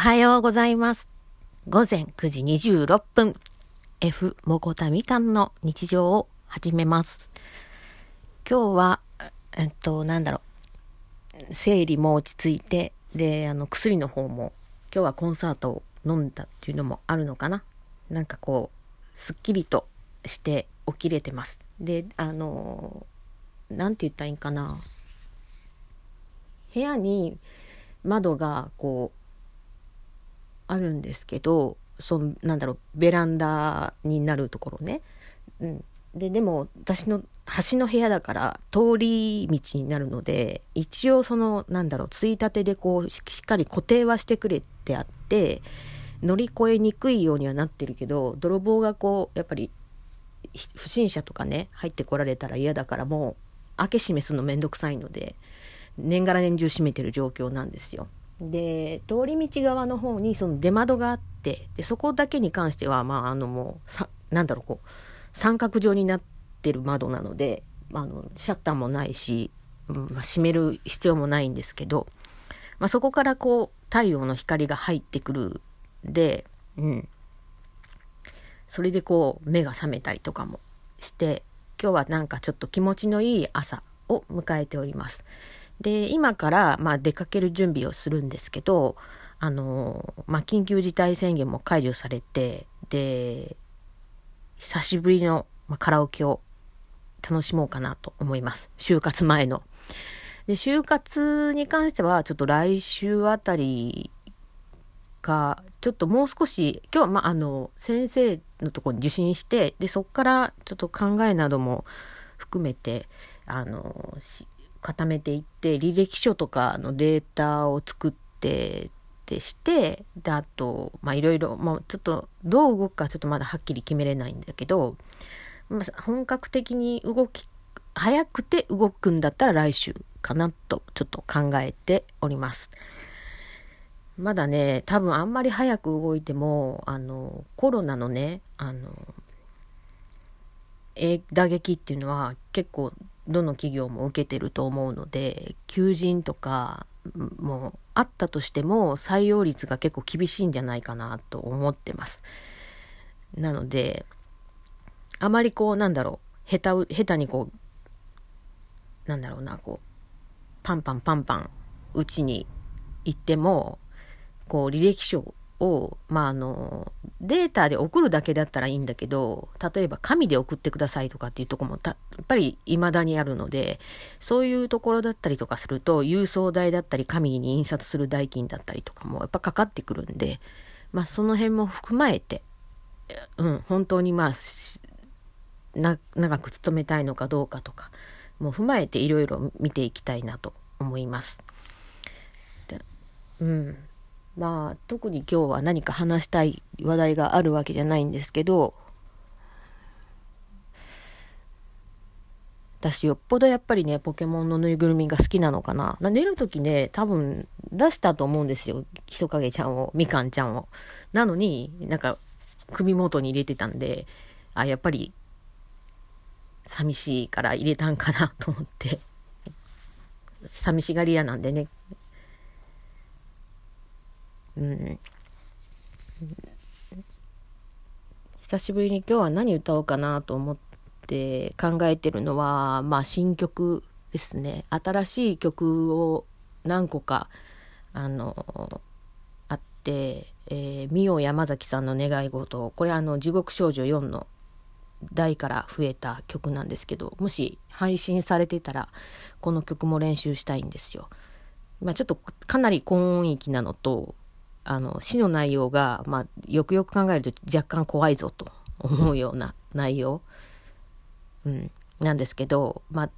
はようございます。午前9時26分、F もこたみかんの日常を始めます。今日は、えっと、なんだろう、生理も落ち着いて、で、あの、薬の方も、今日はコンサートを飲んだっていうのもあるのかな。なんかこう、すっきりとして起きれてます。で、あの、なんて言ったらいいんかな。部屋に窓がこうあるんですけどそのなんだろうベランダになるところね、うん、ででも私の端の部屋だから通り道になるので一応そのなんだろうついたてでこうしっかり固定はしてくれてあって乗り越えにくいようにはなってるけど泥棒がこうやっぱり不審者とかね入ってこられたら嫌だからもう開け閉めするのめんどくさいので年がら年中閉めてる状況なんですよ。で通り道側の方にその出窓があってでそこだけに関してはまああのもうさなんだろうこう三角状になってる窓なので、あのシャッターもないし、うんまあ、閉める必要もないんですけど、まあ、そこからこう太陽の光が入ってくるで、うん、それでこう目が覚めたりとかもして今日はなんかちょっと気持ちのいい朝を迎えております。で、今から、まあ、出かける準備をするんですけど、あの、まあ、緊急事態宣言も解除されて、で、久しぶりの、まあ、カラオケを楽しもうかなと思います。就活前の。で、就活に関しては、ちょっと来週あたりか、ちょっともう少し、今日は、まあ、あの、先生のところに受診して、で、そこからちょっと考えなども含めて、あの、固めていって履歴書とかのデータを作ってでしてであとまあいろいろもうちょっとどう動くかちょっとまだはっきり決めれないんだけど、まあ、本格的に動き早くて動くんだったら来週かなとちょっと考えております。まだね多分あんまり早く動いてもあのコロナのねあの打撃っていうのは結構どの企業も受けてると思うので求人とかもあったとしても採用率が結構厳しいんじゃないかなと思ってます。なのであまりこうなんだろう下手下手にこうなんだろうなこうパンパンパンパンうちに行ってもこう履歴書を、まあ、あの、データで送るだけだったらいいんだけど、例えば紙で送ってくださいとかっていうとこもやっぱり未だにあるので、そういうところだったりとかすると、郵送代だったり、紙に印刷する代金だったりとかもやっぱかかってくるんで、まあ、その辺も含まえて、うん、本当にまあ、長く勤めたいのかどうかとか、も踏まえていろいろ見ていきたいなと思います。うん。まあ特に今日は何か話したい話題があるわけじゃないんですけど私よっぽどやっぱりねポケモンのぬいぐるみが好きなのかな。寝る時ね多分出したと思うんですよ。人影ちゃんをみかんちゃんを。なのになんか首元に入れてたんであやっぱり寂しいから入れたんかなと思って。寂しがり屋なんでね。うん、久しぶりに今日は何歌おうかなと思って考えてるのは、まあ、新曲ですね。新しい曲を何個かあのあって「えー、ミオ山崎さんの願い事」これあの「地獄少女4」の代から増えた曲なんですけどもし配信されてたらこの曲も練習したいんですよ。まあ、ちょっとかなり高音域なのとあの詩の内容が、まあ、よくよく考えると若干怖いぞと思うような内容、うん、なんですけど、まあ、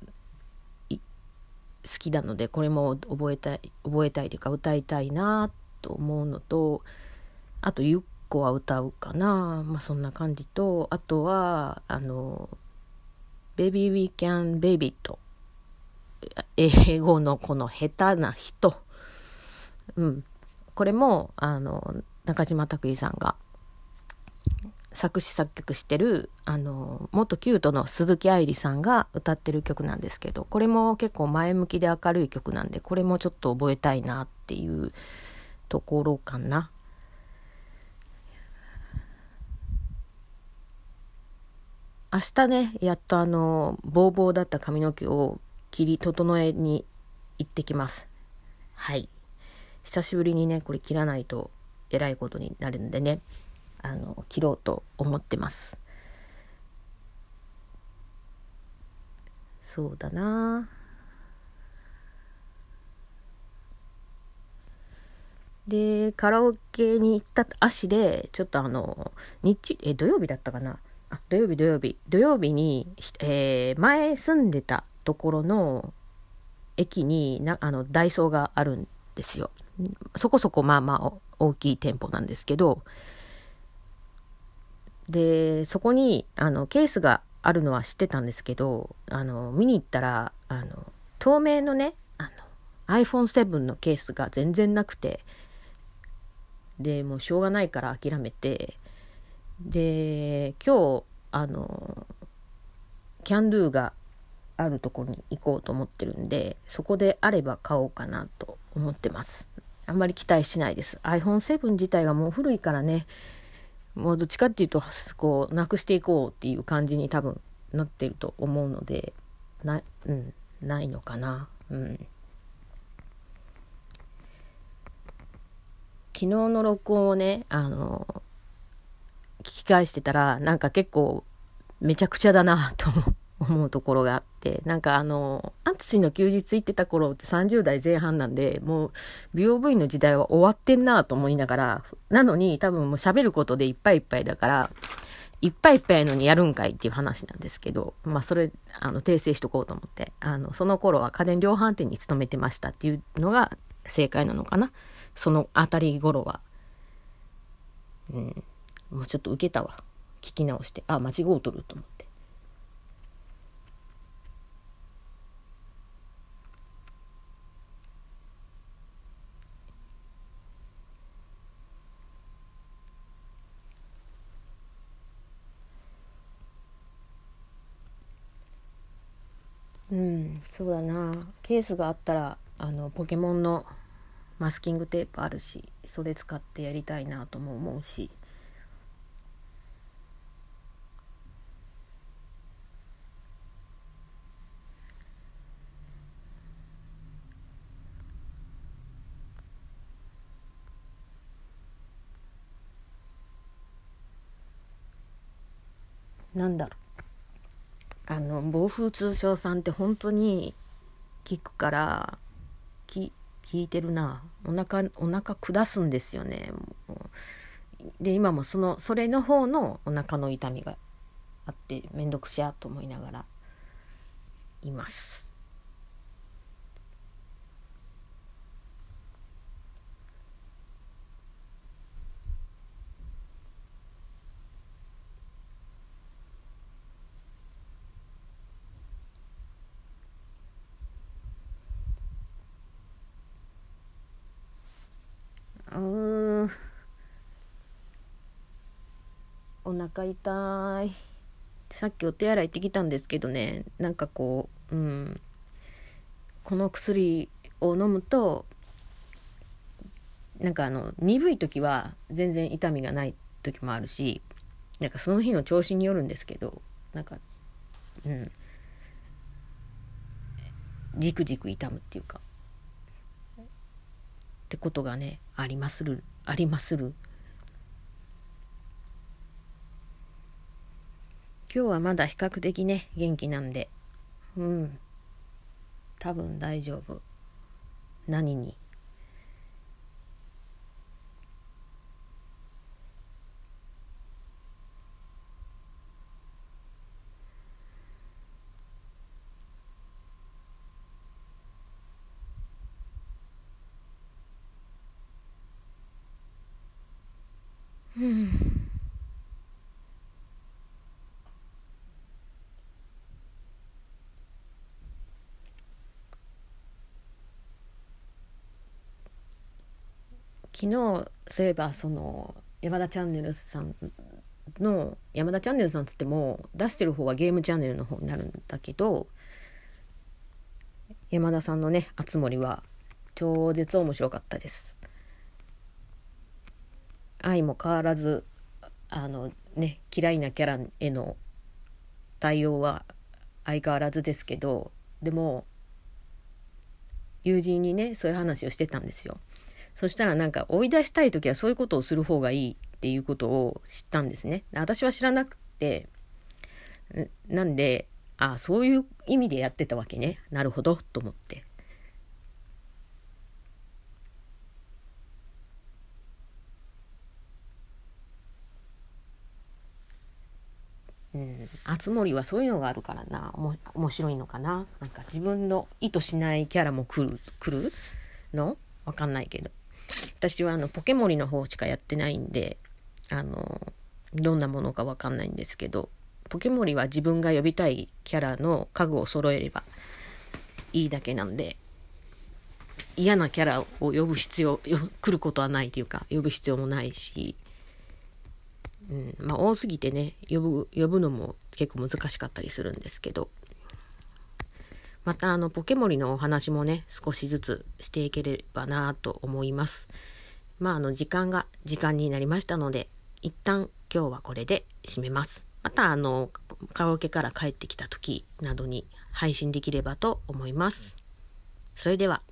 好きなのでこれも覚えたい覚えたいというか歌いたいなと思うのとあとゆっこは歌うかな、まあ、そんな感じとあとはあの「Baby We Can Baby It」英語のこの下手な人、うん、これもあの中島拓司さんが作詞作曲してるあの元キュートの鈴木愛理さんが歌ってる曲なんですけどこれも結構前向きで明るい曲なんでこれもちょっと覚えたいなっていうところかな。明日ね、やっとあの、ボーボーだった髪の毛を切り整えに行ってきます。はい。久しぶりにね、これ切らないとえらいことになるんでね、あの、切ろうと思ってます。そうだなで、カラオケに行った足で、ちょっとあの、日、え、土曜日だったかな？あ、土曜日土曜日。土曜日に、えー、前住んでたところの駅にな、あの、ダイソーがあるんですよ。そこそこまあまあ大きい店舗なんですけど、で、そこに、あの、ケースがあるのは知ってたんですけど、あの、見に行ったら、あの、透明のね、あの、iPhone7 のケースが全然なくて、で、もうしょうがないから諦めて、で、今日、あの、キャンドゥがあるとこに行こうと思ってるんで、そこであれば買おうかなと思ってます。あんまり期待しないです。iPhone7 自体がもう古いからね、もうどっちかっていうと、こう、なくしていこうっていう感じに多分なってると思うので、な、うん、ないのかな。うん。昨日の録音をね、あの、聞き返してたら、なんか結構、めちゃくちゃだなと思うところがあって、なんかあの、アンツシの休日行ってた頃って30代前半なんで、もう美容部員の時代は終わってんなと思いながら、なのに多分もう喋ることでいっぱいいっぱいだから、いっぱいいっぱいのにやるんかいっていう話なんですけど、まあそれ、あの、訂正しとこうと思って、あの、その頃は家電量販店に勤めてましたっていうのが正解なのかな？そのあたり頃は。うん。もうちょっと受けたわ。聞き直して、あ、間違うとると思って。うんそうだな。ケースがあったらあのポケモンのマスキングテープあるしそれ使ってやりたいなとも思うし。なんだろう。あの暴風通商さんって本当に聞くから聞いてるな。お腹お腹下すんですよね。で今もそのそれの方のお腹の痛みがあって面倒くしゃと思いながらいますうんお腹痛い。さっきお手洗い行ってきたんですけどね。なんかこううん。この薬を飲むとなんかあの鈍い時は全然痛みがない時もあるしなんかその日の調子によるんですけどなんかうん。じくじく痛むっていうか。ってことがねありまするありまする。今日はまだ比較的ね元気なんで。うん。多分大丈夫。何に。うん。昨日そういえばその山田チャンネルさんの山田チャンネルさんつっても出してる方はゲームチャンネルの方になるんだけど山田さんのね「あつ森」は超絶面白かったです。愛も変わらずあのね嫌いなキャラへの対応は相変わらずですけどでも友人にねそういう話をしてたんですよ。そしたらなんか追い出したい時はそういうことをする方がいいっていうことを知ったんですね。私は知らなくてなんでああそういう意味でやってたわけね。なるほどと思って。うん、あつ森はそういうのがあるからな。おも面白いのかな。なんか自分の意図しないキャラも来る来るの？わかんないけど。私はあのポケモリの方しかやってないんであのどんなものかわかんないんですけどポケモリは自分が呼びたいキャラの家具を揃えればいいだけなんで嫌なキャラを呼ぶ必要来ることはないというか呼ぶ必要もないしうん、まあ多すぎてね呼ぶ呼ぶのも結構難しかったりするんですけどまたあのポケモリのお話もね少しずつしていければなと思います。まああの時間が時間になりましたので一旦今日はこれで締めます。またあのカラオケから帰ってきた時などに配信できればと思います。それでは。